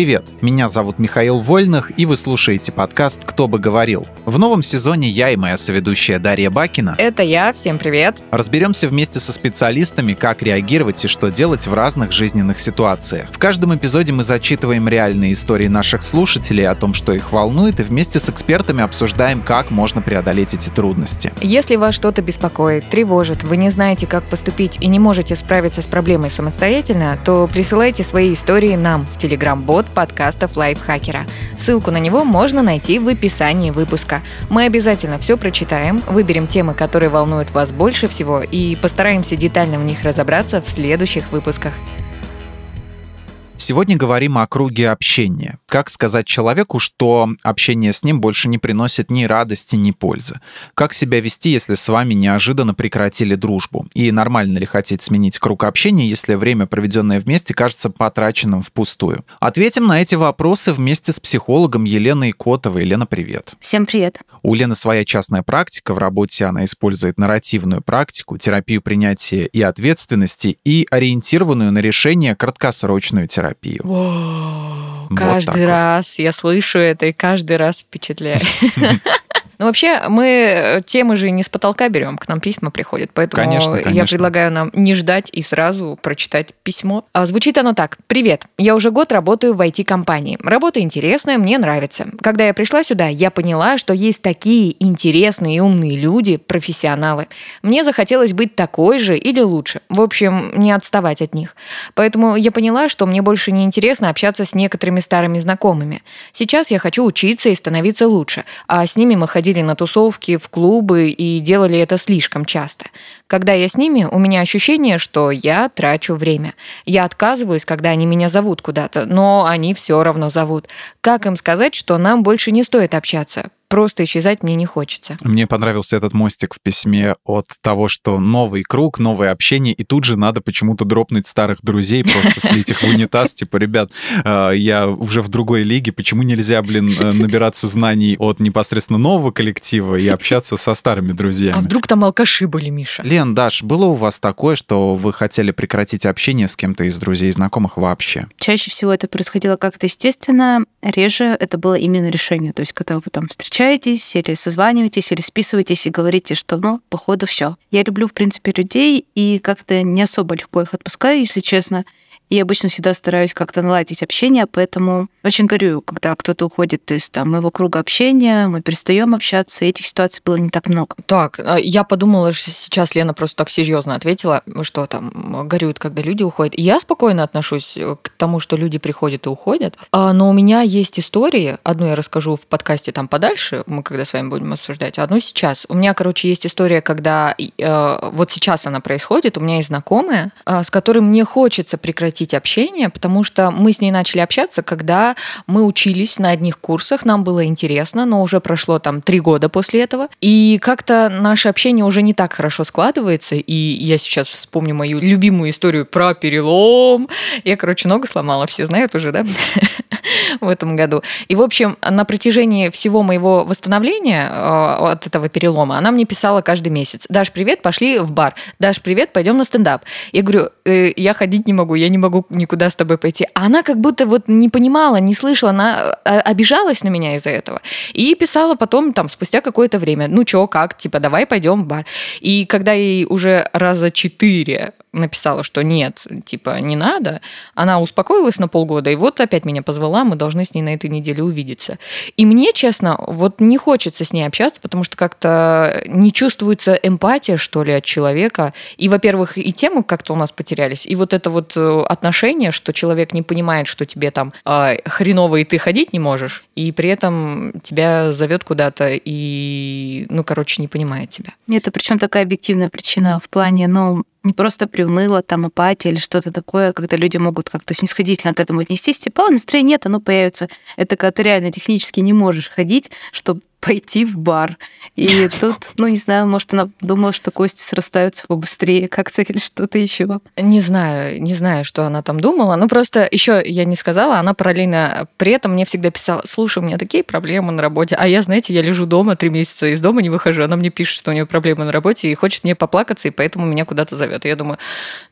Привет, меня зовут Михаил Вольных, и вы слушаете подкаст «Кто бы говорил». В новом сезоне я и моя соведущая Дарья Бакина Это я, всем привет. разберемся вместе со специалистами, как реагировать и что делать в разных жизненных ситуациях. В каждом эпизоде мы зачитываем реальные истории наших слушателей о том, что их волнует, и вместе с экспертами обсуждаем, как можно преодолеть эти трудности. Если вас что-то беспокоит, тревожит, вы не знаете, как поступить и не можете справиться с проблемой самостоятельно, то присылайте свои истории нам в Telegram-бот подкастов Лайфхакера. Ссылку на него можно найти в описании выпуска. Мы обязательно все прочитаем, выберем темы, которые волнуют вас больше всего и постараемся детально в них разобраться в следующих выпусках. Сегодня говорим о круге общения. Как сказать человеку, что общение с ним больше не приносит ни радости, ни пользы? Как себя вести, если с вами неожиданно прекратили дружбу? И нормально ли хотеть сменить круг общения, если время, проведенное вместе, кажется потраченным впустую? Ответим на эти вопросы вместе с психологом Еленой Котовой. Елена, привет. Всем привет. У Лены своя частная практика. В работе она использует нарративную практику, терапию принятия и ответственности и ориентированную на решение краткосрочную терапию. Вау, Вот каждый вот. раз я слышу это и каждый раз впечатляет. Ну, вообще, мы темы же не с потолка берем, к нам письма приходят, поэтому Конечно, я конечно. предлагаю нам не ждать и сразу прочитать письмо. А, Звучит оно так. «Привет, я уже год работаю в IT-компании. Работа интересная, мне нравится. Когда я пришла сюда, я поняла, что есть такие интересные и умные люди, профессионалы. Мне захотелось быть такой же или лучше. В общем, не отставать от них. Поэтому я поняла, что мне больше не интересно общаться с некоторыми старыми знакомыми. Сейчас я хочу учиться и становиться лучше, а с ними мы ходили на тусовки, в клубы и делали это слишком часто. Когда я с ними, у меня ощущение, что я трачу время. Я отказываюсь, когда они меня зовут куда-то, но они все равно зовут. Как им сказать, что нам больше не стоит общаться? Просто исчезать мне не хочется. Мне понравился этот мостик в письме от того, что новый круг, новое общение, и тут же надо почему-то дропнуть старых друзей, просто слить их в унитаз. Типа, ребят, э, я уже в другой лиге, почему нельзя, блин, э, набираться знаний от непосредственно нового коллектива и общаться со старыми друзьями? А вдруг там алкаши были, Миша? Лен, Даш, было у вас такое, что вы хотели прекратить общение с кем-то из друзей и знакомых вообще? Чаще всего это происходило как-то естественно, реже это было именно решение. То есть, когда вы там встречаетесь или созваниваетесь, или списываетесь и говорите, что, ну, походу, все. Я люблю, в принципе, людей и как-то не особо легко их отпускаю, если честно. И обычно всегда стараюсь как-то наладить общение, поэтому очень горю, когда кто-то уходит из там, моего круга общения, мы перестаем общаться, этих ситуаций было не так много. Так, а, я подумала, что сейчас Лена просто так серьезно ответила, что там горюет, когда люди уходят. Я спокойно отношусь э, к тому, что люди приходят и уходят. А, Но у меня есть истории. Одну я расскажу в подкасте там подальше, мы когда с вами будем обсуждать, а одну сейчас. У меня, короче, есть история, когда э, вот сейчас она происходит. У меня есть знакомая, э, с которой мне хочется прекратить общение, потому что мы с ней начали общаться, когда мы учились на одних курсах, нам было интересно, но уже прошло там три года после этого, и как-то наше общение уже не так хорошо складывается, и я сейчас вспомню мою любимую историю про перелом. Я, короче, ногу сломала, все знают уже, да? в этом году. И, в общем, на протяжении всего моего восстановления э, от этого перелома она мне писала каждый месяц. Даш, привет, пошли в бар. Даш, привет, пойдем на стендап. Я говорю, «Э, я ходить не могу, я не могу никуда с тобой пойти. А она как будто вот не понимала, не слышала, она э, обижалась на меня из-за этого. И писала потом, там, спустя какое-то время, ну чё, как, типа, давай пойдем в бар. И когда ей уже раза четыре написала, что нет, типа, не надо, она успокоилась на полгода, и вот опять меня позвала, мы должны с ней на этой неделе увидеться. И мне, честно, вот не хочется с ней общаться, потому что как-то не чувствуется эмпатия, что ли, от человека. И, во-первых, и темы как-то у нас потерялись, и вот это вот э, отношение, что человек не понимает, что тебе там э, хреново и ты ходить не можешь, и при этом тебя зовет куда-то и, ну, короче, не понимает тебя. Это причем такая объективная причина в плане, ну, не просто приуныла, там, апатия или что-то такое, когда люди могут как-то снисходительно к этому отнестись, типа, «О, настроения нет, оно появится. Это когда ты реально технически не можешь ходить, чтобы пойти в бар. И тут, ну, не знаю, может, она думала, что кости срастаются побыстрее как-то или что-то еще. Не знаю, не знаю, что она там думала. Ну, просто еще я не сказала, она параллельно при этом мне всегда писала, слушай, у меня такие проблемы на работе. А я, знаете, я лежу дома три месяца, из дома не выхожу. Она мне пишет, что у нее проблемы на работе и хочет мне поплакаться, и поэтому меня куда-то зовет. И я думаю,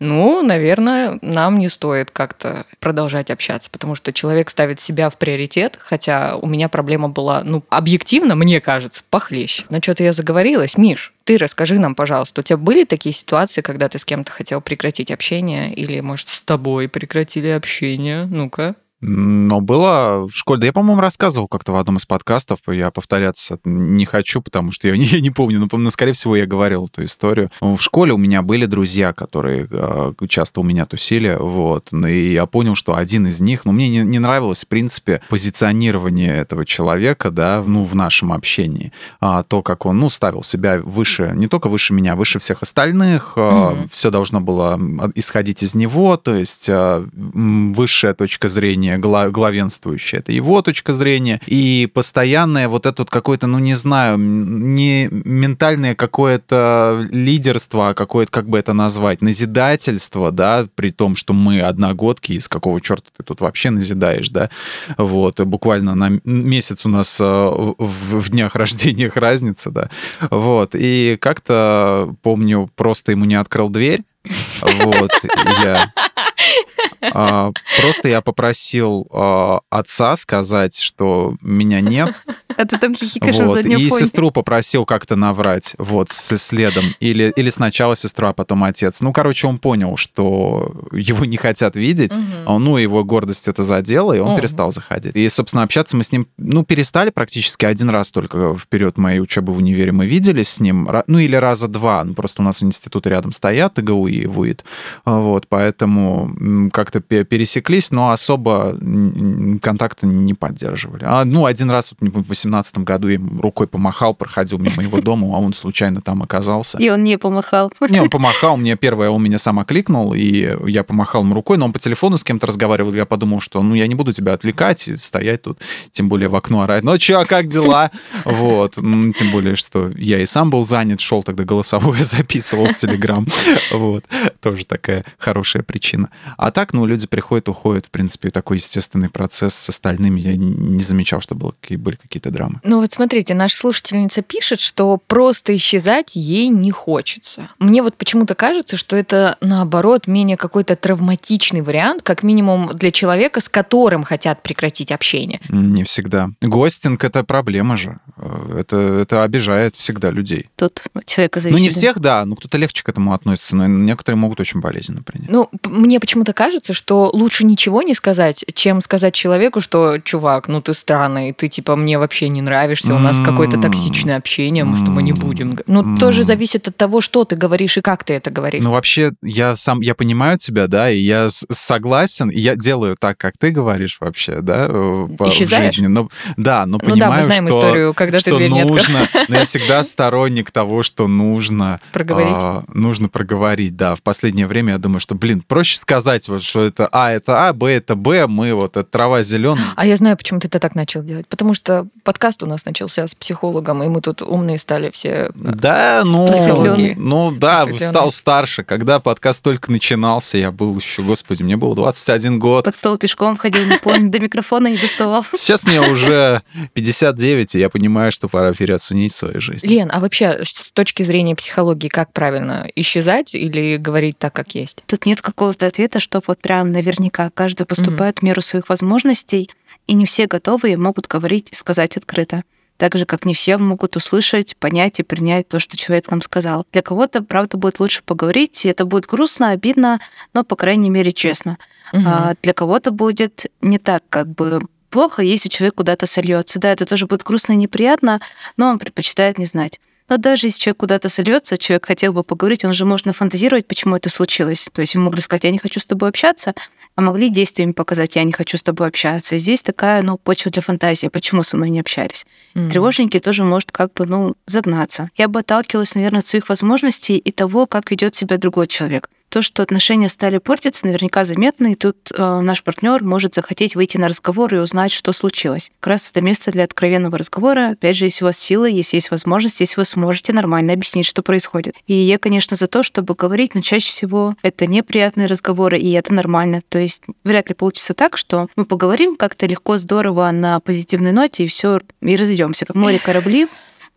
ну, наверное, нам не стоит как-то продолжать общаться, потому что человек ставит себя в приоритет, хотя у меня проблема была, ну, объективно, мне кажется, похлеще. Но что-то я заговорилась. Миш, ты расскажи нам, пожалуйста, у тебя были такие ситуации, когда ты с кем-то хотел прекратить общение или, может, с тобой прекратили общение? Ну-ка. Но было в школе, да я, по-моему, рассказывал как-то в одном из подкастов, я повторяться не хочу, потому что я не, я не помню, но, но, скорее всего, я говорил эту историю. В школе у меня были друзья, которые э, часто у меня тусили, вот, и я понял, что один из них, ну, мне не, не нравилось, в принципе, позиционирование этого человека, да, ну, в нашем общении, а, то, как он, ну, ставил себя выше, не только выше меня, выше всех остальных, mm-hmm. все должно было исходить из него, то есть э, высшая точка зрения зрения главенствующая, это его точка зрения, и постоянное вот это вот какое-то, ну не знаю, не ментальное какое-то лидерство, а какое-то, как бы это назвать, назидательство, да, при том, что мы одногодки, из какого черта ты тут вообще назидаешь, да, вот, буквально на месяц у нас э, в, в днях рождения разница, да, вот, и как-то, помню, просто ему не открыл дверь, вот, я просто я попросил а, отца сказать, что меня нет. А ты там хихикаешь вот. И сестру попросил как-то наврать, вот, с следом. Или, или сначала сестра, а потом отец. Ну, короче, он понял, что его не хотят видеть, угу. ну, его гордость это задела, и он О. перестал заходить. И, собственно, общаться мы с ним, ну, перестали практически один раз только вперед моей учебы в универе мы виделись с ним, ну, или раза два. Ну, просто у нас институты рядом стоят, ИГУ и ВУИТ. Вот, поэтому как-то пересеклись, но особо контакта не поддерживали. А, ну, один раз вот, в 18 году я ему рукой помахал, проходил мимо его дома, а он случайно там оказался. И он не помахал. Не, он помахал мне первое, он меня сам окликнул, и я помахал ему рукой, но он по телефону с кем-то разговаривал, я подумал, что ну я не буду тебя отвлекать, стоять тут, тем более в окно орать. Ну чё, как дела? Вот, тем более, что я и сам был занят, шел тогда голосовое записывал в Телеграм. Вот, тоже такая хорошая причина. А так, ну, люди приходят, уходят, в принципе, такой естественный процесс с остальными. Я не замечал, что было, были какие-то драмы. Ну вот смотрите, наша слушательница пишет, что просто исчезать ей не хочется. Мне вот почему-то кажется, что это наоборот менее какой-то травматичный вариант, как минимум для человека, с которым хотят прекратить общение. Не всегда. Гостинг это проблема же. Это, это обижает всегда людей. Тут человека зависит. Ну не всех, да, но кто-то легче к этому относится, но некоторые могут очень болезненно принять. Ну, мне почему-то кажется, что лучше ничего не сказать, чем сказать человеку, что, чувак, ну ты странный, ты типа мне вообще не нравишься у нас какое-то токсичное общение, мы с тобой не будем. Ну, тоже зависит от того, что ты говоришь и как ты это говоришь. Ну, вообще, я сам, я понимаю тебя, да, и я согласен, и я делаю так, как ты говоришь вообще, да, э, в жизни. Но, да, но понимаю, ну, да, мы знаем что, историю, когда что ты дверь нужно, но я всегда сторонник того, что нужно... Проговорить. А, нужно проговорить, да. В последнее время я думаю, что, блин, проще сказать, вот, что это А, это А, Б, это Б, мы вот, это трава зеленая. А я знаю, почему ты это так начал делать. Потому что подкаст у нас начался с психологом, и мы тут умные стали все. Да, ну, ну да, стал старше. Когда подкаст только начинался, я был еще, господи, мне было 21 год. Под стол пешком ходил, не помню, до микрофона не доставал. Сейчас мне уже 59, и я понимаю, что пора переоценить свою жизнь. Лен, а вообще с точки зрения психологии, как правильно? Исчезать или говорить так, как есть? Тут нет какого-то ответа, что вот прям наверняка каждый поступает mm-hmm. в меру своих возможностей, и не все готовы и могут говорить и сказать открыто. Так же, как не все могут услышать, понять и принять то, что человек нам сказал. Для кого-то, правда, будет лучше поговорить, и это будет грустно, обидно, но, по крайней мере, честно. Угу. А для кого-то будет не так, как бы плохо, если человек куда-то сольется. Да, это тоже будет грустно и неприятно, но он предпочитает не знать. Но даже если человек куда-то сольется, человек хотел бы поговорить, он же может нафантазировать, почему это случилось. То есть ему могли сказать, я не хочу с тобой общаться, а могли действиями показать, я не хочу с тобой общаться. И здесь такая, ну, почва для фантазии, почему со мной не общались. Mm-hmm. Тревожненький тоже может как бы, ну, загнаться. Я бы отталкивалась, наверное, от своих возможностей и того, как ведет себя другой человек. То, что отношения стали портиться, наверняка заметно, и тут э, наш партнер может захотеть выйти на разговор и узнать, что случилось. Как раз это место для откровенного разговора. Опять же, если у вас силы, если есть возможность, если вы сможете нормально объяснить, что происходит. И я, конечно, за то, чтобы говорить, но чаще всего это неприятные разговоры, и это нормально. То есть вряд ли получится так, что мы поговорим как-то легко, здорово на позитивной ноте, и все, и разойдемся, как море корабли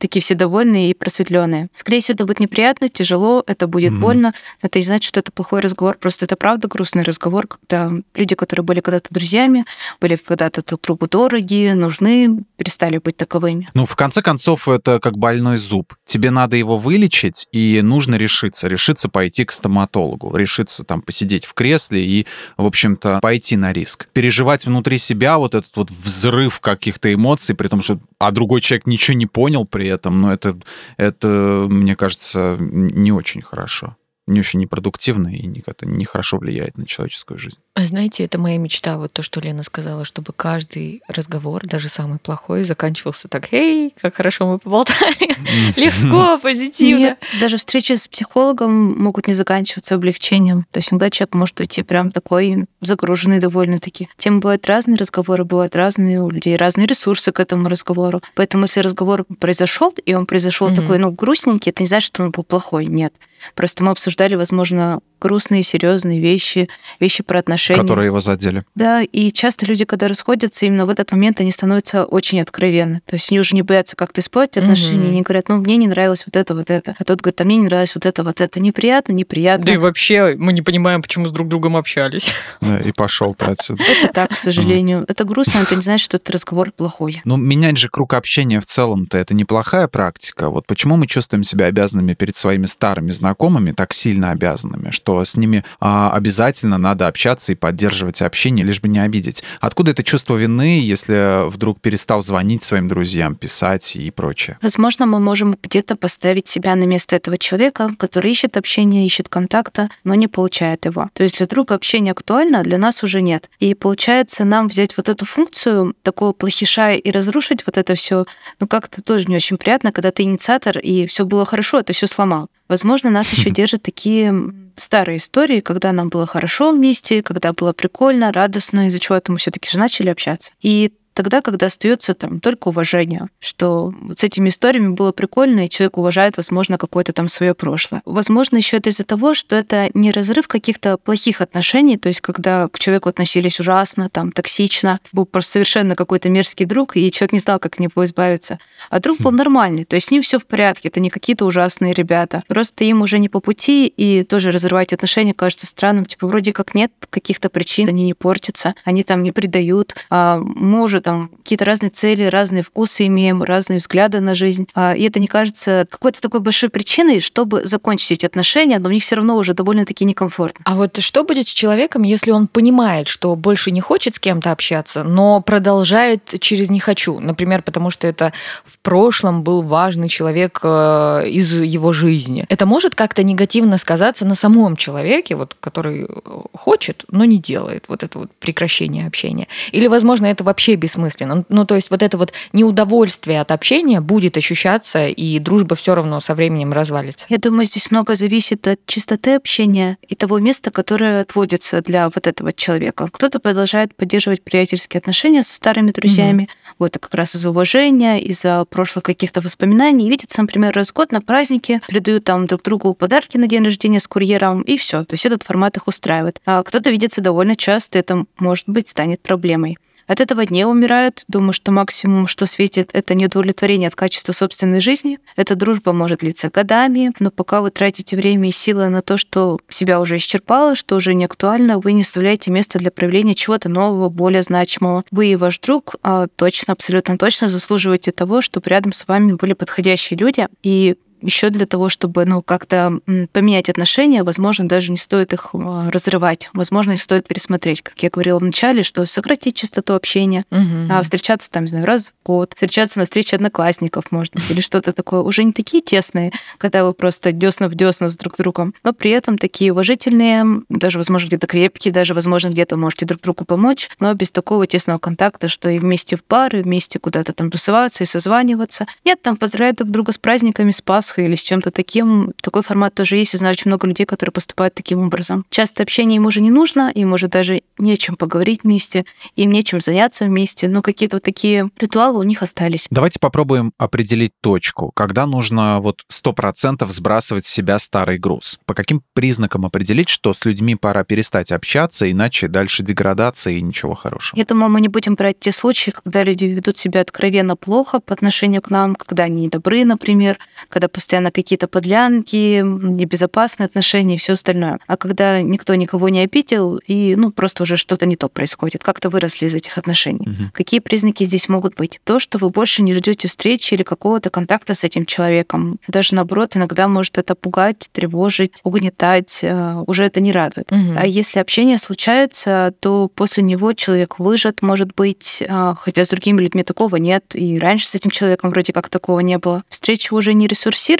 такие все довольные и просветленные. Скорее всего, это будет неприятно, тяжело, это будет mm-hmm. больно. Но это не значит, что это плохой разговор. Просто это правда грустный разговор, когда люди, которые были когда-то друзьями, были когда-то друг другу дороги, нужны, перестали быть таковыми. Ну, в конце концов, это как больной зуб. Тебе надо его вылечить, и нужно решиться. Решиться пойти к стоматологу, решиться там посидеть в кресле и, в общем-то, пойти на риск. Переживать внутри себя вот этот вот взрыв каких-то эмоций, при том, что а другой человек ничего не понял при этом, но это, это мне кажется, не очень хорошо не очень непродуктивно и никак нехорошо влияет на человеческую жизнь. А знаете, это моя мечта, вот то, что Лена сказала, чтобы каждый разговор, даже самый плохой, заканчивался так, «Эй, как хорошо мы поболтали!» Легко, позитивно. Нет, даже встречи с психологом могут не заканчиваться облегчением. То есть иногда человек может уйти прям такой загруженный довольно-таки. Тем бывают разные разговоры, бывают разные у людей, разные ресурсы к этому разговору. Поэтому если разговор произошел, и он произошел такой, ну, грустненький, это не значит, что он был плохой. Нет. Просто мы обсуждали, возможно, грустные, серьезные вещи, вещи про отношения. Которые его задели. Да, и часто люди, когда расходятся, именно в этот момент они становятся очень откровенны. То есть они уже не боятся как-то испортить отношения, угу. они говорят, ну, мне не нравилось вот это, вот это. А тот говорит, а мне не нравилось вот это, вот это. Неприятно, неприятно. Да и вообще мы не понимаем, почему с друг другом общались. Да, и пошел ты отсюда. Это так, к сожалению. Это грустно, это не значит, что этот разговор плохой. Ну, менять же круг общения в целом-то это неплохая практика. Вот почему мы чувствуем себя обязанными перед своими старыми знакомыми, так сильно обязанными, что с ними а, обязательно надо общаться и поддерживать общение, лишь бы не обидеть. Откуда это чувство вины, если вдруг перестал звонить своим друзьям, писать и прочее? Возможно, мы можем где-то поставить себя на место этого человека, который ищет общение, ищет контакта, но не получает его. То есть для друга общение актуально, а для нас уже нет. И получается, нам взять вот эту функцию такого плохиша и разрушить вот это все, ну как-то тоже не очень приятно, когда ты инициатор, и все было хорошо, а ты все сломал. Возможно, нас еще держат такие старые истории, когда нам было хорошо вместе, когда было прикольно, радостно, из-за чего мы все-таки же начали общаться. И тогда, когда остается там только уважение, что вот с этими историями было прикольно, и человек уважает, возможно, какое-то там свое прошлое. Возможно, еще это из-за того, что это не разрыв каких-то плохих отношений, то есть когда к человеку относились ужасно, там, токсично, был просто совершенно какой-то мерзкий друг, и человек не знал, как от него избавиться. А друг был нормальный, то есть с ним все в порядке, это не какие-то ужасные ребята. Просто им уже не по пути, и тоже разрывать отношения кажется странным. Типа, вроде как нет каких-то причин, они не портятся, они там не предают, а может там какие-то разные цели, разные вкусы имеем, разные взгляды на жизнь. А, и это не кажется какой-то такой большой причиной, чтобы закончить эти отношения, но в них все равно уже довольно-таки некомфортно. А вот что будет с человеком, если он понимает, что больше не хочет с кем-то общаться, но продолжает через «не хочу», например, потому что это в прошлом был важный человек э, из его жизни. Это может как-то негативно сказаться на самом человеке, вот, который хочет, но не делает вот это вот прекращение общения. Или, возможно, это вообще без бессмысленно. Ну, ну, то есть вот это вот неудовольствие от общения будет ощущаться, и дружба все равно со временем развалится. Я думаю, здесь много зависит от чистоты общения и того места, которое отводится для вот этого человека. Кто-то продолжает поддерживать приятельские отношения со старыми друзьями, mm-hmm. вот как раз из-за уважения, из-за прошлых каких-то воспоминаний. Видятся, например, раз в год на празднике, передают там друг другу подарки на день рождения с курьером, и все. То есть этот формат их устраивает. А кто-то видится довольно часто, это, может быть, станет проблемой. От этого не умирают. Думаю, что максимум, что светит, это неудовлетворение от качества собственной жизни. Эта дружба может длиться годами, но пока вы тратите время и силы на то, что себя уже исчерпало, что уже не актуально, вы не оставляете места для проявления чего-то нового, более значимого. Вы и ваш друг а, точно, абсолютно точно заслуживаете того, чтобы рядом с вами были подходящие люди, и еще для того, чтобы ну, как-то поменять отношения, возможно, даже не стоит их а, разрывать. Возможно, их стоит пересмотреть. Как я говорила в начале, что сократить частоту общения, угу. а встречаться там, не знаю, раз в год, встречаться на встрече одноклассников, может быть, или что-то такое. Уже не такие тесные, когда вы просто десна в десна с друг другом, но при этом такие уважительные, даже, возможно, где-то крепкие, даже, возможно, где-то можете друг другу помочь, но без такого тесного контакта, что и вместе в пары, вместе куда-то там тусоваться и созваниваться. Нет, там поздравляют друг друга с праздниками, с Пасхой, или с чем-то таким. Такой формат тоже есть. Я знаю очень много людей, которые поступают таким образом. Часто общение им уже не нужно, им уже даже нечем поговорить вместе, им нечем заняться вместе, но какие-то вот такие ритуалы у них остались. Давайте попробуем определить точку, когда нужно вот сто процентов сбрасывать с себя старый груз. По каким признакам определить, что с людьми пора перестать общаться, иначе дальше деградация и ничего хорошего? Я думаю, мы не будем брать те случаи, когда люди ведут себя откровенно плохо по отношению к нам, когда они недобры, например, когда постоянно какие-то подлянки, небезопасные отношения и все остальное. А когда никто никого не обидел, и ну просто уже что-то не то происходит, как-то выросли из этих отношений. Угу. Какие признаки здесь могут быть? То, что вы больше не ждете встречи или какого-то контакта с этим человеком. Даже наоборот, иногда может это пугать, тревожить, угнетать. Э, уже это не радует. Угу. А если общение случается, то после него человек выжат, может быть, э, хотя с другими людьми такого нет, и раньше с этим человеком вроде как такого не было. Встреча уже не ресурсирует,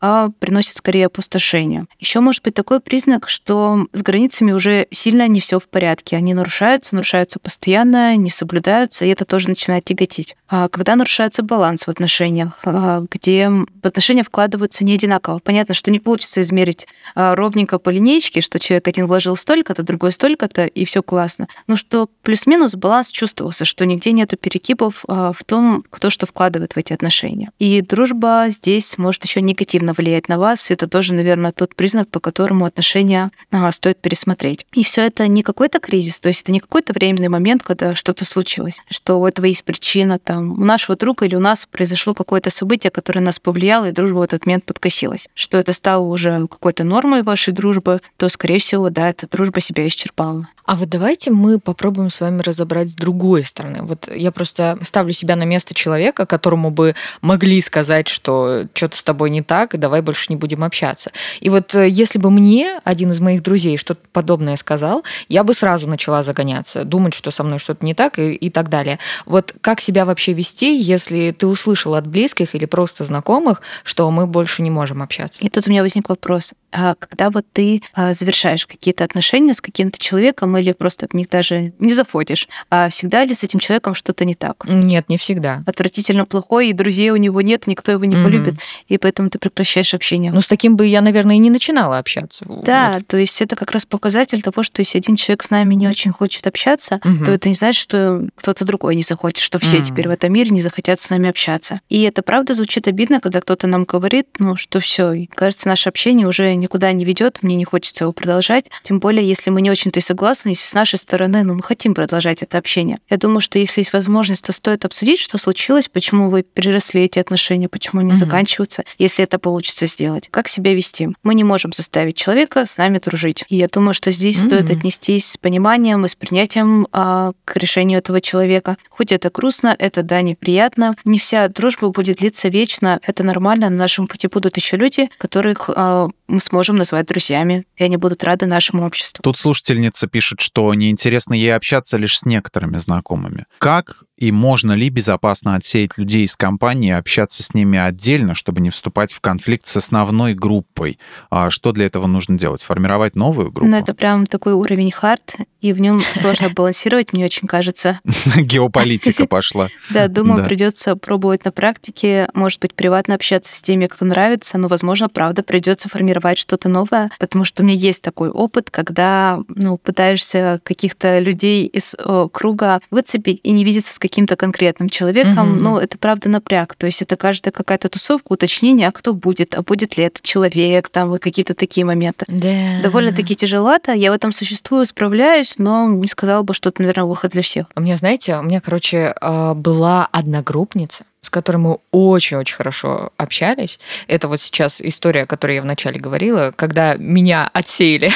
а приносит скорее опустошение. Еще может быть такой признак, что с границами уже сильно не все в порядке. Они нарушаются, нарушаются постоянно, не соблюдаются, и это тоже начинает тяготить. А когда нарушается баланс в отношениях, а, где в отношения вкладываются не одинаково. Понятно, что не получится измерить а, ровненько по линейке, что человек один вложил столько-то, другой столько-то, и все классно. Но что плюс-минус баланс чувствовался, что нигде нету перекипов в том, кто что вкладывает в эти отношения. И дружба здесь может еще негативно влиять на вас. Это тоже, наверное, тот признак, по которому отношения стоит пересмотреть. И все это не какой-то кризис, то есть это не какой-то временный момент, когда что-то случилось, что у этого есть причина, там, у нашего друга или у нас произошло какое-то событие, которое нас повлияло, и дружба в этот момент подкосилась. Что это стало уже какой-то нормой вашей дружбы, то, скорее всего, да, эта дружба себя исчерпала. А вот давайте мы попробуем с вами разобрать с другой стороны. Вот я просто ставлю себя на место человека, которому бы могли сказать, что что-то с тобой не так, и давай больше не будем общаться. И вот э, если бы мне один из моих друзей что-то подобное сказал, я бы сразу начала загоняться, думать, что со мной что-то не так и, и так далее. Вот как себя вообще вести, если ты услышал от близких или просто знакомых, что мы больше не можем общаться? И тут у меня возник вопрос. А когда вот ты а, завершаешь какие-то отношения с каким-то человеком или просто от них даже не заходишь, а всегда ли с этим человеком что-то не так? Нет, не всегда. Отвратительно плохой, и друзей у него нет, никто его не mm-hmm. полюбит, и поэтому ты прекращаешь общение. Ну, с таким бы я, наверное, и не начинала общаться. Да, вот. то есть это как раз показатель того, что если один человек с нами не очень хочет общаться, mm-hmm. то это не значит, что кто-то другой не захочет, что все mm-hmm. теперь в этом мире не захотят с нами общаться. И это правда звучит обидно, когда кто-то нам говорит, ну, что все, кажется, наше общение уже никуда не ведет, мне не хочется его продолжать. Тем более, если мы не очень-то и согласны, если с нашей стороны, ну, мы хотим продолжать это общение. Я думаю, что если есть возможность, то стоит обсудить, что случилось, почему вы переросли эти отношения, почему они угу. заканчиваются, если это получится сделать. Как себя вести? Мы не можем заставить человека с нами дружить. И я думаю, что здесь угу. стоит отнестись с пониманием и с принятием а, к решению этого человека. Хоть это грустно, это да, неприятно. Не вся дружба будет длиться вечно. Это нормально. На нашем пути будут еще люди, которых а, мы сможем назвать друзьями, и они будут рады нашему обществу. Тут слушательница пишет, что неинтересно ей общаться лишь с некоторыми знакомыми. Как и можно ли безопасно отсеять людей из компании и общаться с ними отдельно, чтобы не вступать в конфликт с основной группой? А что для этого нужно делать? Формировать новую группу? Ну, это прям такой уровень хард, и в нем сложно балансировать, мне очень кажется. Геополитика пошла. Да, думаю, придется пробовать на практике, может быть, приватно общаться с теми, кто нравится, но, возможно, правда, придется формировать что-то новое, потому что у меня есть такой опыт, когда ну, пытаешься каких-то людей из круга выцепить и не видеться с каким-то конкретным человеком, угу. ну, это правда напряг. То есть это каждая какая-то тусовка, уточнение, а кто будет, а будет ли этот человек, там вот какие-то такие моменты. Да. Довольно-таки тяжеловато. Я в этом существую, справляюсь, но не сказала бы, что это, наверное, выход для всех. У меня, знаете, у меня, короче, а, была одногруппница, с которой мы очень-очень хорошо общались. Это вот сейчас история, о которой я вначале говорила, когда меня отсеяли,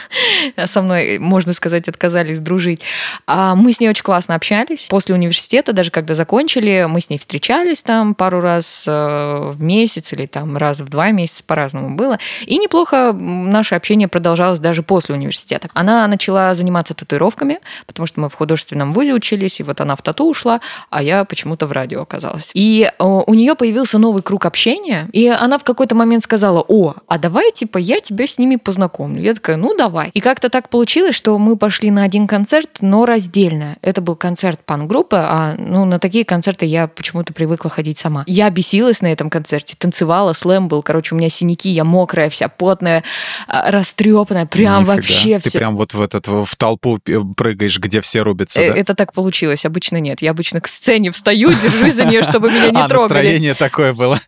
со мной, можно сказать, отказались дружить. А мы с ней очень классно общались. После университета, даже когда закончили, мы с ней встречались там пару раз э, в месяц или там раз в два месяца, по-разному было. И неплохо наше общение продолжалось даже после университета. Она начала заниматься татуировками, потому что мы в художественном вузе учились, и вот она в тату ушла, а я почему-то в радио оказалась. Понравилось. И у нее появился новый круг общения, и она в какой-то момент сказала, о, а давай, типа, я тебя с ними познакомлю. Я такая, ну давай. И как-то так получилось, что мы пошли на один концерт, но раздельно. Это был концерт пан-группы, а ну, на такие концерты я почему-то привыкла ходить сама. Я бесилась на этом концерте, танцевала, слэм был, короче, у меня синяки, я мокрая вся, потная, а, растрепанная, прям Нифига. вообще Ты все. прям вот в, этот, в толпу прыгаешь, где все рубятся, э, да? Это так получилось, обычно нет. Я обычно к сцене встаю, держусь за нее, чтобы меня не а, трогали. настроение такое было.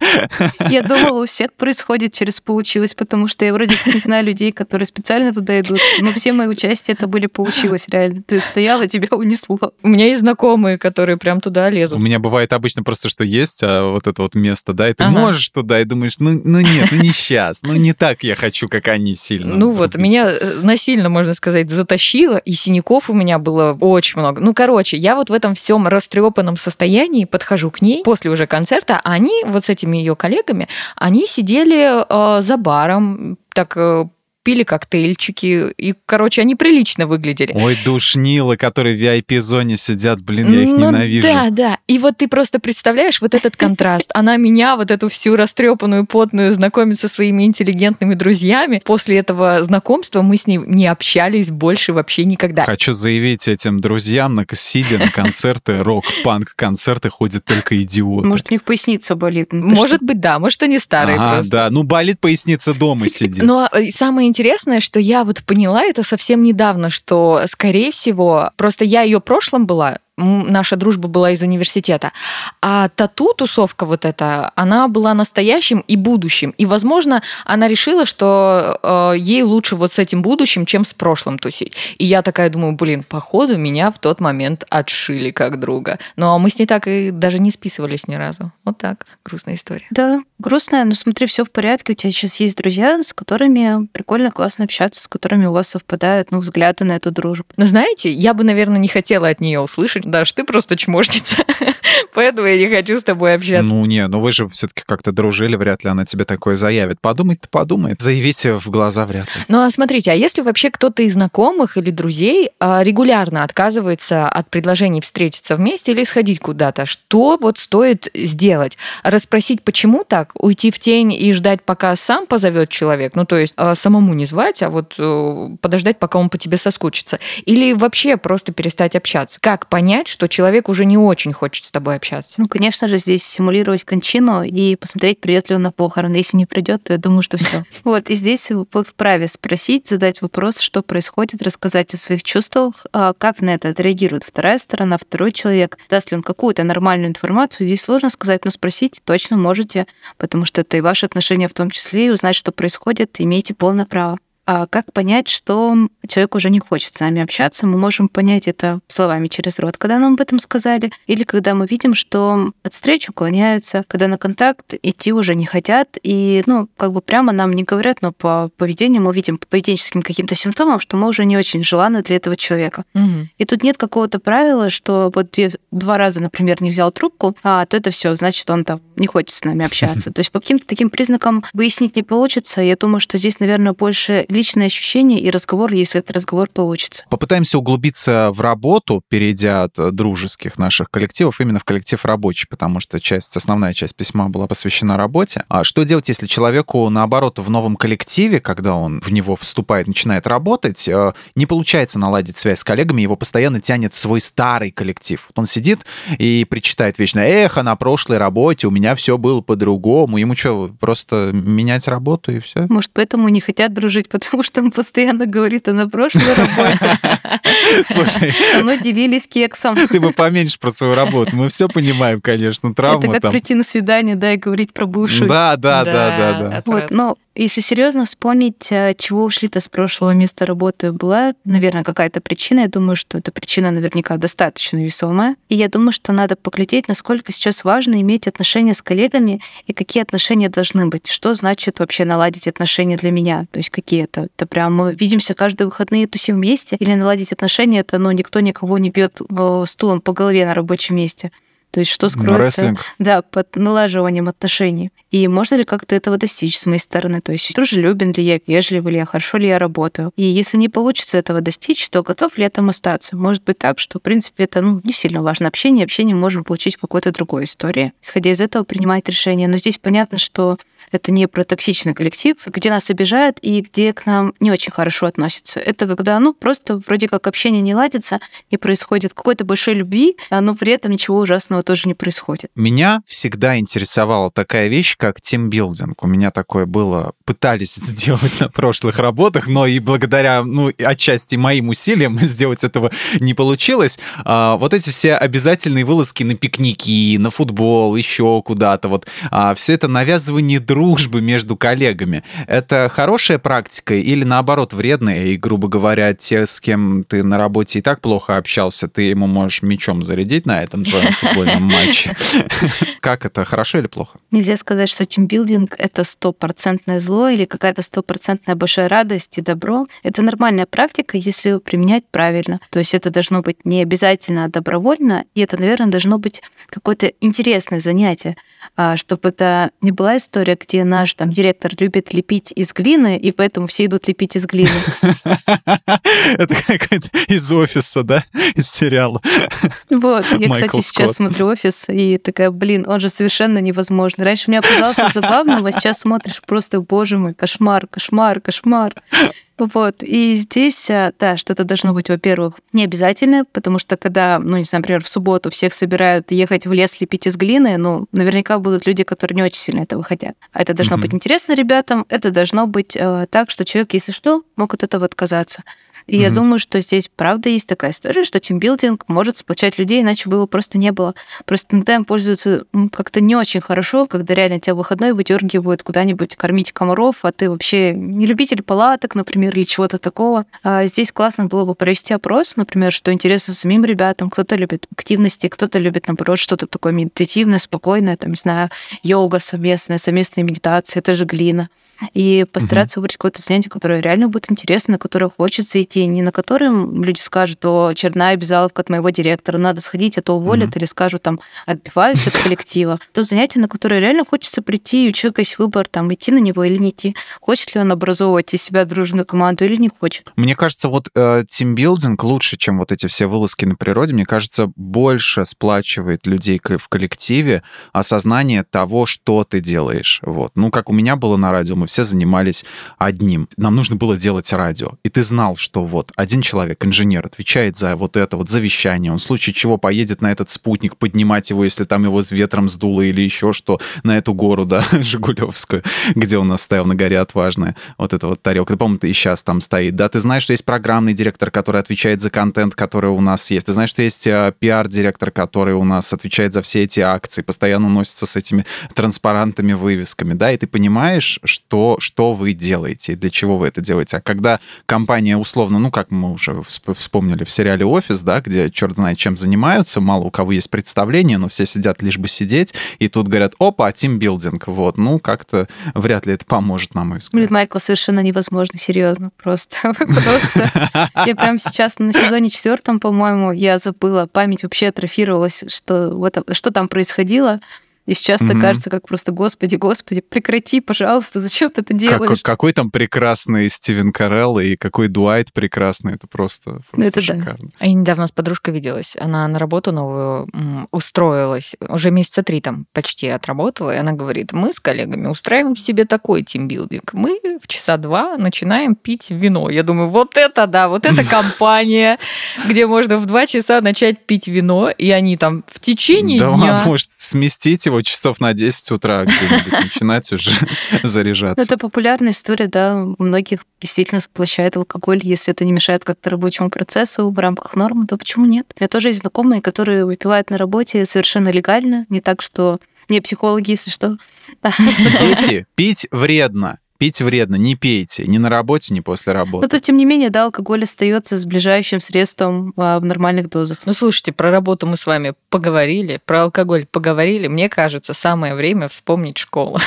Я думала, у всех происходит через получилось, потому что я вроде не знаю людей, которые специально туда идут. Но все мои участия это были получилось реально. Ты стояла, тебя унесло. У меня есть знакомые, которые прям туда лезут. У меня бывает обычно просто, что есть а, вот это вот место, да, и ты ага. можешь туда, и думаешь, ну, ну нет, ну не сейчас, ну не так я хочу, как они сильно. Ну вот, меня э, насильно, можно сказать, затащило, и синяков у меня было очень много. Ну, короче, я вот в этом всем растрепанном состоянии подхожу к ней после уже концерта, они вот с этими ее коллегами, они сидели э, за баром, так э, пили коктейльчики, и, короче, они прилично выглядели. Ой, душнилы, которые в VIP-зоне сидят, блин, я их ну, ненавижу. Да, да. И вот ты просто представляешь вот этот контраст. Она меня, вот эту всю растрепанную, потную, знакомит со своими интеллигентными друзьями. После этого знакомства мы с ней не общались больше вообще никогда. Хочу заявить этим друзьям, сидя на концерты, рок-панк концерты ходят только идиоты. Может, у них поясница болит. Ну, может быть, да, может, они старые ага, просто. да, ну болит поясница дома сидит. Но ну, а, самое интересное, что я вот поняла это совсем недавно, что, скорее всего, просто я ее прошлом была, наша дружба была из университета. А тату-тусовка вот эта, она была настоящим и будущим. И, возможно, она решила, что э, ей лучше вот с этим будущим, чем с прошлым тусить. И я такая думаю, блин, походу меня в тот момент отшили как друга. Но мы с ней так и даже не списывались ни разу. Вот так. Грустная история. Да, грустная, но смотри, все в порядке. У тебя сейчас есть друзья, с которыми прикольно, классно общаться, с которыми у вас совпадают ну, взгляды на эту дружбу. Но знаете, я бы, наверное, не хотела от нее услышать, Даш, ты просто чмошница. Поэтому я не хочу с тобой общаться. Ну, не, ну вы же все-таки как-то дружили, вряд ли она тебе такое заявит. Подумать-то подумает. Заявите в глаза вряд ли. Ну, а смотрите, а если вообще кто-то из знакомых или друзей а, регулярно отказывается от предложений встретиться вместе или сходить куда-то, что вот стоит сделать? Расспросить, почему так? Уйти в тень и ждать, пока сам позовет человек? Ну, то есть а, самому не звать, а вот э, подождать, пока он по тебе соскучится? Или вообще просто перестать общаться? Как понять, что человек уже не очень хочет с тобой общаться? Ну, конечно же, здесь симулировать кончину и посмотреть, придет ли он на похороны. Если не придет, то я думаю, что все. Вот, и здесь вы вправе спросить, задать вопрос, что происходит, рассказать о своих чувствах, а как на это отреагирует вторая сторона, второй человек, даст ли он какую-то нормальную информацию. Здесь сложно сказать, но спросить точно можете, потому что это и ваши отношения в том числе, и узнать, что происходит, имеете полное право. А как понять, что человек уже не хочет с нами общаться? Мы можем понять это словами через рот, когда нам об этом сказали, или когда мы видим, что от встречи уклоняются, когда на контакт идти уже не хотят, и, ну, как бы прямо нам не говорят, но по поведению мы видим, по поведенческим каким-то симптомам, что мы уже не очень желаны для этого человека. Угу. И тут нет какого-то правила, что вот две, два раза, например, не взял трубку, а то это все, значит, он там не хочет с нами общаться. То есть по каким-то таким признакам выяснить не получится. Я думаю, что здесь, наверное, больше личные ощущения и разговор, если этот разговор получится. Попытаемся углубиться в работу, перейдя от э, дружеских наших коллективов именно в коллектив рабочий, потому что часть, основная часть письма была посвящена работе. А что делать, если человеку, наоборот, в новом коллективе, когда он в него вступает, начинает работать, э, не получается наладить связь с коллегами, его постоянно тянет в свой старый коллектив. Он сидит и причитает вечно, эх, а на прошлой работе у меня все было по-другому. Ему что, просто менять работу и все? Может, поэтому не хотят дружить, потому потому что он постоянно говорит о на прошлой работе. Слушай. Со мной делились кексом. Ты бы поменьше про свою работу. Мы все понимаем, конечно, травму Это как прийти на свидание, да, и говорить про бывшую. Да, да, да, да, да. Вот, но если серьезно вспомнить, э, чего ушли-то с прошлого места работы, была, наверное, какая-то причина. Я думаю, что эта причина наверняка достаточно весомая. И я думаю, что надо поглядеть, насколько сейчас важно иметь отношения с коллегами и какие отношения должны быть. Что значит вообще наладить отношения для меня? То есть какие это? Это прям мы видимся каждые выходные, тусим вместе? Или наладить отношения, это ну, никто никого не бьет э, стулом по голове на рабочем месте? То есть что скроется да, под налаживанием отношений. И можно ли как-то этого достичь с моей стороны, то есть дружелюбен ли я, вежлив ли я, хорошо ли я работаю. И если не получится этого достичь, то готов ли я там остаться? Может быть так, что, в принципе, это ну, не сильно важно. Общение, общение можем получить в какой-то другой истории. Исходя из этого, принимать решение. Но здесь понятно, что это не про токсичный коллектив, где нас обижают и где к нам не очень хорошо относятся. Это когда, ну, просто вроде как общение не ладится, и происходит какой-то большой любви, но при этом ничего ужасного тоже не происходит. Меня всегда интересовала такая вещь, как тимбилдинг. У меня такое было, пытались сделать на прошлых работах, но и благодаря, ну, отчасти моим усилиям сделать этого не получилось. А, вот эти все обязательные вылазки на пикники, на футбол, еще куда-то, вот а, все это навязывание дружбы между коллегами. Это хорошая практика или наоборот вредная? И, грубо говоря, те, с кем ты на работе и так плохо общался, ты ему можешь мечом зарядить на этом твоем футбольном матче. Как это, хорошо или плохо? Нельзя сказать, что тимбилдинг — это стопроцентное зло или какая-то стопроцентная большая радость и добро. Это нормальная практика, если ее применять правильно. То есть это должно быть не обязательно а добровольно, и это, наверное, должно быть какое-то интересное занятие, а, чтобы это не была история, где наш там директор любит лепить из глины, и поэтому все идут лепить из глины. Это какая-то из офиса, да? Из сериала. Вот. Я, кстати, сейчас смотрю офис, и такая, блин, он же совершенно невозможный. Раньше мне казался забавным, а сейчас смотришь просто, боже мой, кошмар, кошмар, кошмар. Вот. И здесь, а, да, что-то должно быть, во-первых, не обязательно, потому что когда, ну, не знаю, например, в субботу всех собирают ехать в лес лепить из глины, ну, наверняка будут люди, которые не очень сильно этого хотят. А это должно mm-hmm. быть интересно ребятам, это должно быть э, так, что человек, если что, мог от этого отказаться. И mm-hmm. я думаю, что здесь правда есть такая история, что тимбилдинг может сплочать людей, иначе бы его просто не было. Просто иногда им пользуются ну, как-то не очень хорошо, когда реально тебя выходной выдергивают куда-нибудь кормить комаров, а ты вообще не любитель палаток, например, или чего-то такого. А здесь классно было бы провести опрос, например, что интересно самим ребятам. Кто-то любит активности, кто-то любит, наоборот, что-то такое медитативное, спокойное, там, не знаю, йога совместная, совместная медитация, это же глина и постараться угу. выбрать какое-то занятие, которое реально будет интересно, на которое хочется идти, не на котором люди скажут, о, черная обязаловка от моего директора, надо сходить, а то уволят, угу. или скажут, там, отбиваюсь от коллектива. То занятие, на которое реально хочется прийти, и у человека есть выбор, там, идти на него или не идти. Хочет ли он образовывать из себя дружную команду или не хочет. Мне кажется, вот э, тимбилдинг лучше, чем вот эти все вылазки на природе, мне кажется, больше сплачивает людей в коллективе осознание того, что ты делаешь. Вот. Ну, как у меня было на радио, мы все занимались одним. Нам нужно было делать радио. И ты знал, что вот один человек, инженер, отвечает за вот это вот завещание. Он в случае чего поедет на этот спутник поднимать его, если там его с ветром сдуло или еще что, на эту гору, да, Жигулевскую, где он нас стоял на горе Отважная. Вот это вот тарелка. По-моему, ты и сейчас там стоит. Да, ты знаешь, что есть программный директор, который отвечает за контент, который у нас есть. Ты знаешь, что есть э, пиар-директор, который у нас отвечает за все эти акции, постоянно носится с этими транспарантами, вывесками, да, и ты понимаешь, что что, что вы делаете и для чего вы это делаете. А когда компания условно, ну, как мы уже вспомнили в сериале «Офис», да, где черт знает чем занимаются, мало у кого есть представление, но все сидят лишь бы сидеть, и тут говорят, опа, тимбилдинг, вот, ну, как-то вряд ли это поможет, на мой взгляд. Блин, Майкл, совершенно невозможно, серьезно, просто. Просто. Я прям сейчас на сезоне четвертом, по-моему, я забыла, память вообще атрофировалась, что, вот, что там происходило. И сейчас это кажется как просто, господи, господи, прекрати, пожалуйста, зачем ты это делаешь? Как, какой там прекрасный Стивен Карелл и какой Дуайт прекрасный, это просто, просто это шикарно. Да. А я недавно с подружкой виделась, она на работу новую устроилась, уже месяца три там почти отработала, и она говорит, мы с коллегами устраиваем себе такой тимбилдинг, мы в часа два начинаем пить вино. Я думаю, вот это да, вот это компания, где можно в два часа начать пить вино, и они там в течение да, дня... может сместить его его часов на 10 утра начинать уже заряжаться. Это популярная история, да, у многих действительно сплощает алкоголь, если это не мешает как-то рабочему процессу в рамках нормы, то почему нет? У меня тоже есть знакомые, которые выпивают на работе совершенно легально, не так, что не психологи, если что. Дети, пить вредно пить вредно, не пейте, ни на работе, ни после работы. Но то, тем не менее, да, алкоголь остается сближающим средством а, в нормальных дозах. Ну, слушайте, про работу мы с вами поговорили, про алкоголь поговорили. Мне кажется, самое время вспомнить школу.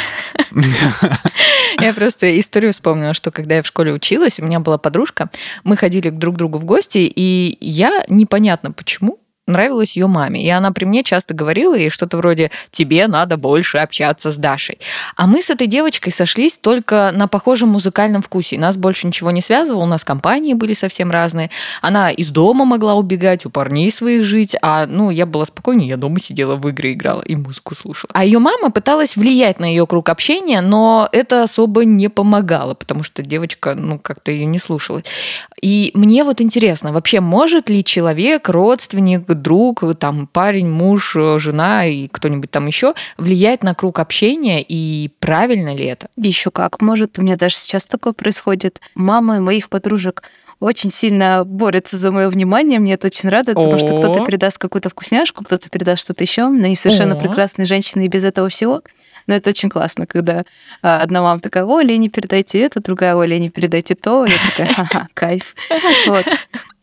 Я просто историю вспомнила, что когда я в школе училась, у меня была подружка, мы ходили друг к другу в гости, и я непонятно почему нравилась ее маме. И она при мне часто говорила ей что-то вроде «тебе надо больше общаться с Дашей». А мы с этой девочкой сошлись только на похожем музыкальном вкусе. Нас больше ничего не связывало, у нас компании были совсем разные. Она из дома могла убегать, у парней своих жить, а ну, я была спокойнее, я дома сидела, в игры играла и музыку слушала. А ее мама пыталась влиять на ее круг общения, но это особо не помогало, потому что девочка, ну, как-то ее не слушала. И мне вот интересно, вообще может ли человек, родственник, друг, там, парень, муж, жена и кто-нибудь там еще влиять на круг общения и правильно ли это? Еще как может. У меня даже сейчас такое происходит. Мамы моих подружек очень сильно борются за мое внимание. Мне это очень радует, потому что кто-то передаст какую-то вкусняшку, кто-то передаст что-то еще. Они совершенно прекрасные женщины и без этого всего. Но это очень классно, когда а, одна мама такая, о, Лене передайте это, другая, о, Лене передайте то. Я такая, ага, кайф. Вот.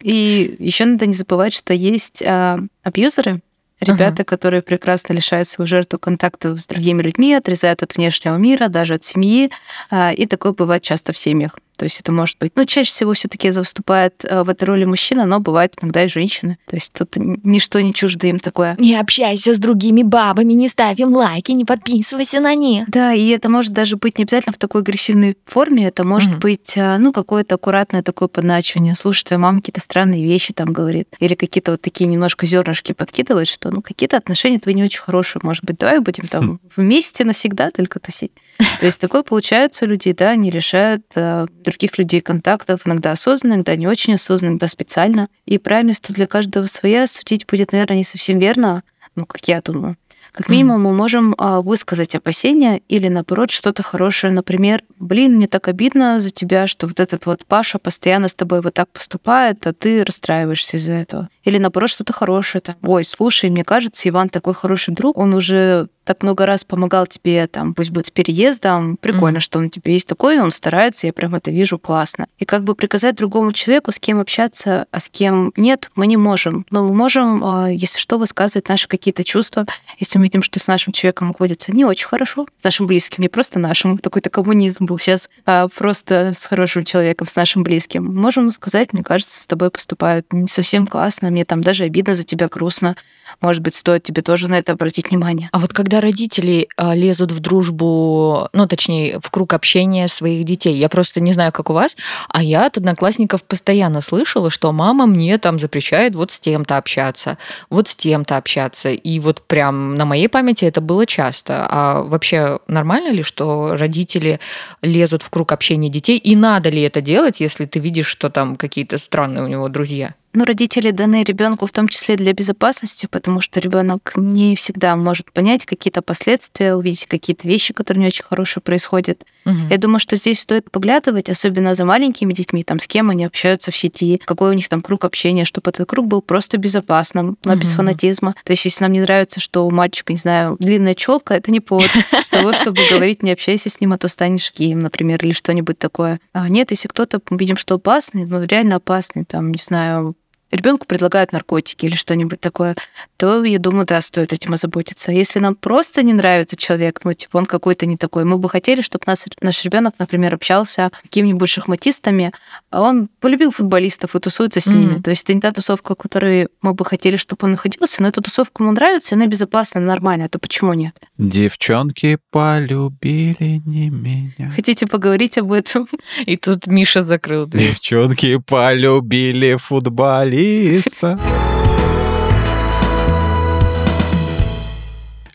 И еще надо не забывать, что есть а, абьюзеры, Ребята, ага. которые прекрасно лишают свою жертву контактов с другими людьми, отрезают от внешнего мира, даже от семьи. А, и такое бывает часто в семьях. То есть это может быть... Ну, чаще всего все таки выступает э, в этой роли мужчина, но бывает иногда и женщины. То есть тут ничто не чуждо им такое. Не общайся с другими бабами, не ставь им лайки, не подписывайся на них. Да, и это может даже быть не обязательно в такой агрессивной форме. Это может mm-hmm. быть, э, ну, какое-то аккуратное такое подначивание. Слушай, твоя мама какие-то странные вещи там говорит. Или какие-то вот такие немножко зернышки подкидывает, что, ну, какие-то отношения твои не очень хорошие. Может быть, давай будем там хм. вместе навсегда только тусить. То есть такое получается у людей, да, они решают э, других людей контактов, иногда осознанно, иногда не очень осознанно, иногда специально. И правильность тут для каждого своя. Судить будет, наверное, не совсем верно, ну, как я думаю. Как минимум, мы можем а, высказать опасения или, наоборот, что-то хорошее. Например, блин, мне так обидно за тебя, что вот этот вот Паша постоянно с тобой вот так поступает, а ты расстраиваешься из-за этого. Или, наоборот, что-то хорошее. Там, Ой, слушай, мне кажется, Иван такой хороший друг, он уже так много раз помогал тебе, там, пусть будет с переездом, прикольно, mm-hmm. что он у тебя есть такой, он старается, я прям это вижу, классно. И как бы приказать другому человеку, с кем общаться, а с кем нет, мы не можем. Но мы можем, а, если что, высказывать наши какие-то чувства, если мы видим, что с нашим человеком находится не очень хорошо, с нашим близким, не просто нашим, такой-то коммунизм был сейчас, а просто с хорошим человеком, с нашим близким. Можем сказать, мне кажется, с тобой поступают не совсем классно, мне там даже обидно за тебя, грустно. Может быть, стоит тебе тоже на это обратить внимание. А вот когда родители а, лезут в дружбу, ну, точнее, в круг общения своих детей, я просто не знаю, как у вас, а я от одноклассников постоянно слышала, что мама мне там запрещает вот с тем-то общаться, вот с тем-то общаться. И вот прям на моей памяти это было часто. А вообще нормально ли, что родители лезут в круг общения детей? И надо ли это делать, если ты видишь, что там какие-то странные у него друзья? Ну, родители даны ребенку в том числе для безопасности, потому что ребенок не всегда может понять какие-то последствия, увидеть какие-то вещи, которые не очень хорошие происходят. Угу. Я думаю, что здесь стоит поглядывать, особенно за маленькими детьми, там, с кем они общаются в сети, какой у них там круг общения, чтобы этот круг был просто безопасным, но угу. без фанатизма. То есть, если нам не нравится, что у мальчика, не знаю, длинная челка, это не повод того, чтобы говорить, не общайся с ним, а то станешь геем, например, или что-нибудь такое. А нет, если кто-то видим, что опасный, ну, реально опасный, там, не знаю, ребенку предлагают наркотики или что-нибудь такое, то, я думаю, да, стоит этим озаботиться. Если нам просто не нравится человек, ну, типа, он какой-то не такой, мы бы хотели, чтобы нас, наш ребенок, например, общался с какими-нибудь шахматистами, а он полюбил футболистов и тусуется с ними. Mm-hmm. То есть это не та тусовка, в которой мы бы хотели, чтобы он находился, но эта тусовка ему нравится, она безопасна, нормальная, то почему нет? Девчонки полюбили не меня. Хотите поговорить об этом? И тут Миша закрыл дверь. Девчонки полюбили футболистов lista.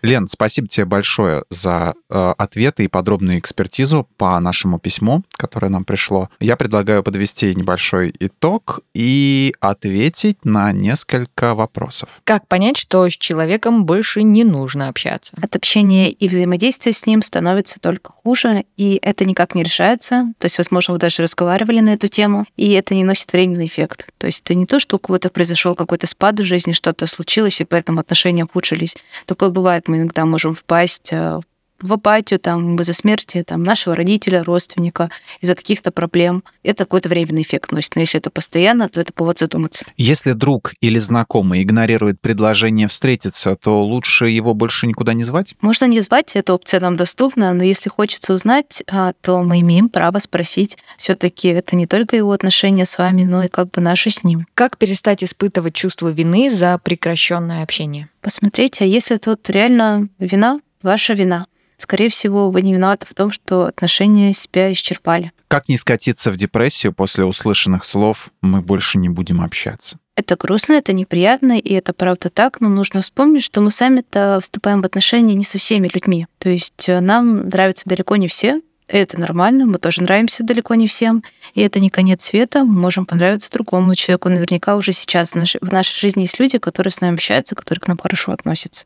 Лен, спасибо тебе большое за э, ответы и подробную экспертизу по нашему письму, которое нам пришло. Я предлагаю подвести небольшой итог и ответить на несколько вопросов. Как понять, что с человеком больше не нужно общаться? От общения и взаимодействия с ним становится только хуже, и это никак не решается. То есть, возможно, вы даже разговаривали на эту тему, и это не носит временный эффект. То есть это не то, что у кого-то произошел какой-то спад в жизни, что-то случилось, и поэтому отношения ухудшились. Такое бывает мы иногда можем впасть э, в апатию там из-за смерти там нашего родителя, родственника, из-за каких-то проблем. Это какой-то временный эффект носит. Но если это постоянно, то это повод задуматься. Если друг или знакомый игнорирует предложение встретиться, то лучше его больше никуда не звать? Можно не звать, эта опция нам доступна, но если хочется узнать, а, то мы имеем право спросить. все таки это не только его отношения с вами, но и как бы наши с ним. Как перестать испытывать чувство вины за прекращенное общение? Посмотрите, а если тут реально вина, ваша вина, скорее всего, вы не виноваты в том, что отношения себя исчерпали. Как не скатиться в депрессию после услышанных слов «мы больше не будем общаться»? Это грустно, это неприятно, и это правда так, но нужно вспомнить, что мы сами-то вступаем в отношения не со всеми людьми. То есть э, нам нравятся далеко не все, это нормально, мы тоже нравимся далеко не всем, и это не конец света, мы можем понравиться другому человеку. Наверняка уже сейчас в нашей, в нашей жизни есть люди, которые с нами общаются, которые к нам хорошо относятся.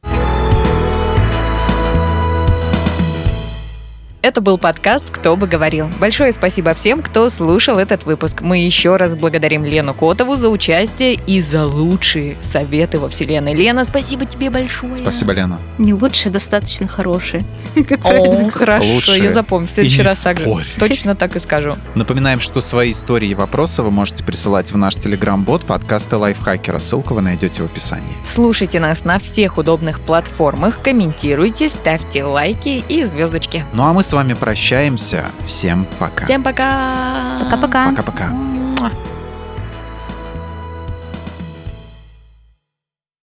Это был подкаст «Кто бы говорил». Большое спасибо всем, кто слушал этот выпуск. Мы еще раз благодарим Лену Котову за участие и за лучшие советы во вселенной. Лена, спасибо тебе большое. Спасибо, Лена. Не лучшие, достаточно хорошие. О, хорошо, Лучшие. я запомню. В следующий раз так, точно так и скажу. Напоминаем, что свои истории и вопросы вы можете присылать в наш телеграм-бот подкаста Лайфхакера. Ссылку вы найдете в описании. Слушайте нас на всех удобных платформах, комментируйте, ставьте лайки и звездочки. Ну а мы с вами прощаемся. Всем пока. Всем пока! Пока-пока. Пока-пока.